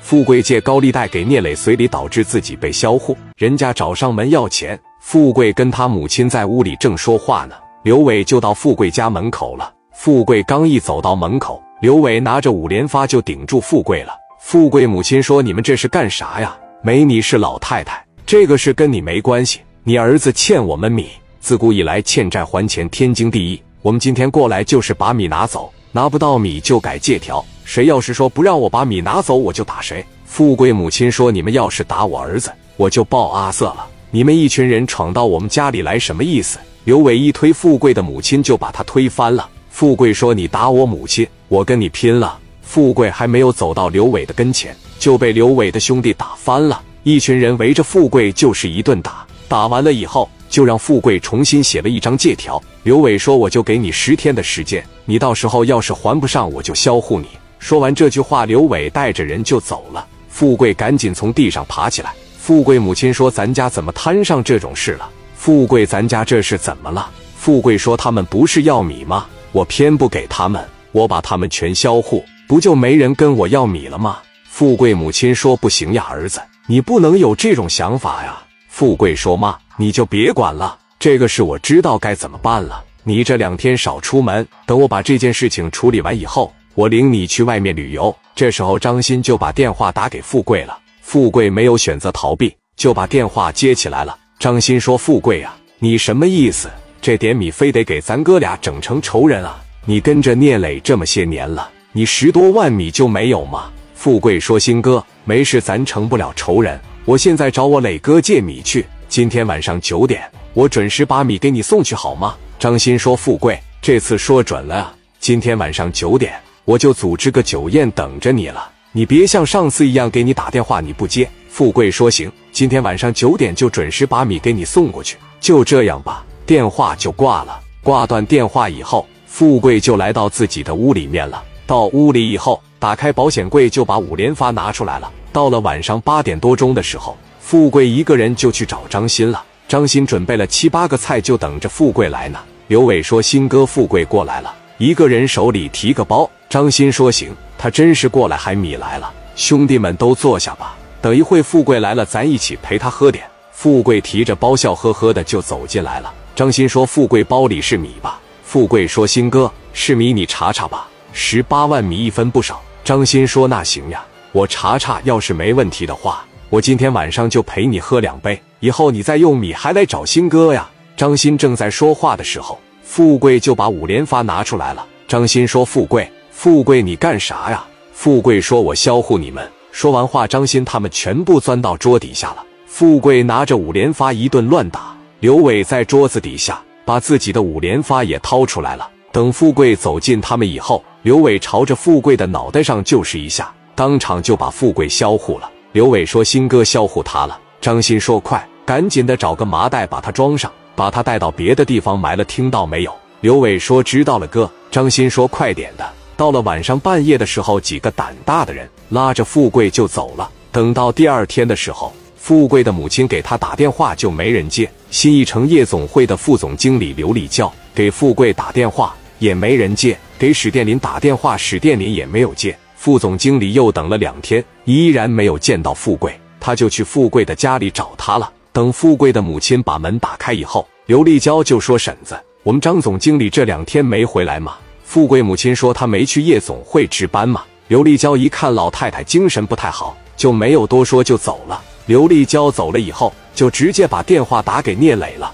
富贵借高利贷给聂磊随礼，导致自己被销户。人家找上门要钱，富贵跟他母亲在屋里正说话呢，刘伟就到富贵家门口了。富贵刚一走到门口，刘伟拿着五连发就顶住富贵了。富贵母亲说：“你们这是干啥呀？没你是老太太，这个事跟你没关系。你儿子欠我们米，自古以来欠债还钱天经地义。我们今天过来就是把米拿走，拿不到米就改借条。”谁要是说不让我把米拿走，我就打谁。富贵母亲说：“你们要是打我儿子，我就报阿瑟了。你们一群人闯到我们家里来，什么意思？”刘伟一推富贵的母亲，就把他推翻了。富贵说：“你打我母亲，我跟你拼了！”富贵还没有走到刘伟的跟前，就被刘伟的兄弟打翻了。一群人围着富贵就是一顿打。打完了以后，就让富贵重新写了一张借条。刘伟说：“我就给你十天的时间，你到时候要是还不上，我就销户你。”说完这句话，刘伟带着人就走了。富贵赶紧从地上爬起来。富贵母亲说：“咱家怎么摊上这种事了？”富贵，咱家这是怎么了？富贵说：“他们不是要米吗？我偏不给他们，我把他们全销户，不就没人跟我要米了吗？”富贵母亲说：“不行呀，儿子，你不能有这种想法呀。”富贵说：“妈，你就别管了，这个事我知道该怎么办了。你这两天少出门，等我把这件事情处理完以后。”我领你去外面旅游。这时候，张鑫就把电话打给富贵了。富贵没有选择逃避，就把电话接起来了。张鑫说：“富贵啊，你什么意思？这点米非得给咱哥俩整成仇人啊？你跟着聂磊这么些年了，你十多万米就没有吗？”富贵说：“鑫哥，没事，咱成不了仇人。我现在找我磊哥借米去。今天晚上九点，我准时把米给你送去，好吗？”张鑫说：“富贵，这次说准了，今天晚上九点。”我就组织个酒宴等着你了，你别像上次一样给你打电话你不接。富贵说行，今天晚上九点就准时把米给你送过去。就这样吧，电话就挂了。挂断电话以后，富贵就来到自己的屋里面了。到屋里以后，打开保险柜就把五连发拿出来了。到了晚上八点多钟的时候，富贵一个人就去找张鑫了。张鑫准备了七八个菜，就等着富贵来呢。刘伟说：“鑫哥，富贵过来了。”一个人手里提个包，张鑫说：“行，他真是过来，还米来了。兄弟们都坐下吧，等一会富贵来了，咱一起陪他喝点。”富贵提着包，笑呵呵的就走进来了。张鑫说：“富贵，包里是米吧？”富贵说：“鑫哥，是米，你查查吧。十八万米，一分不少。”张鑫说：“那行呀，我查查，要是没问题的话，我今天晚上就陪你喝两杯，以后你再用米还来找新哥呀。”张鑫正在说话的时候。富贵就把五连发拿出来了。张鑫说：“富贵，富贵，你干啥呀？”富贵说：“我销户你们。”说完话，张鑫他们全部钻到桌底下了。富贵拿着五连发一顿乱打。刘伟在桌子底下把自己的五连发也掏出来了。等富贵走近他们以后，刘伟朝着富贵的脑袋上就是一下，当场就把富贵销户了。刘伟说：“新哥销户他了。”张鑫说：“快，赶紧的找个麻袋把他装上。”把他带到别的地方埋了，听到没有？刘伟说：“知道了，哥。”张鑫说：“快点的。”到了晚上半夜的时候，几个胆大的人拉着富贵就走了。等到第二天的时候，富贵的母亲给他打电话就没人接。新一城夜总会的副总经理刘立叫给富贵打电话也没人接，给史殿林打电话，史殿林也没有接。副总经理又等了两天，依然没有见到富贵，他就去富贵的家里找他了。等富贵的母亲把门打开以后，刘立娇就说：“婶子，我们张总经理这两天没回来吗？”富贵母亲说：“他没去夜总会值班吗。”刘立娇一看老太太精神不太好，就没有多说就走了。刘立娇走了以后，就直接把电话打给聂磊了。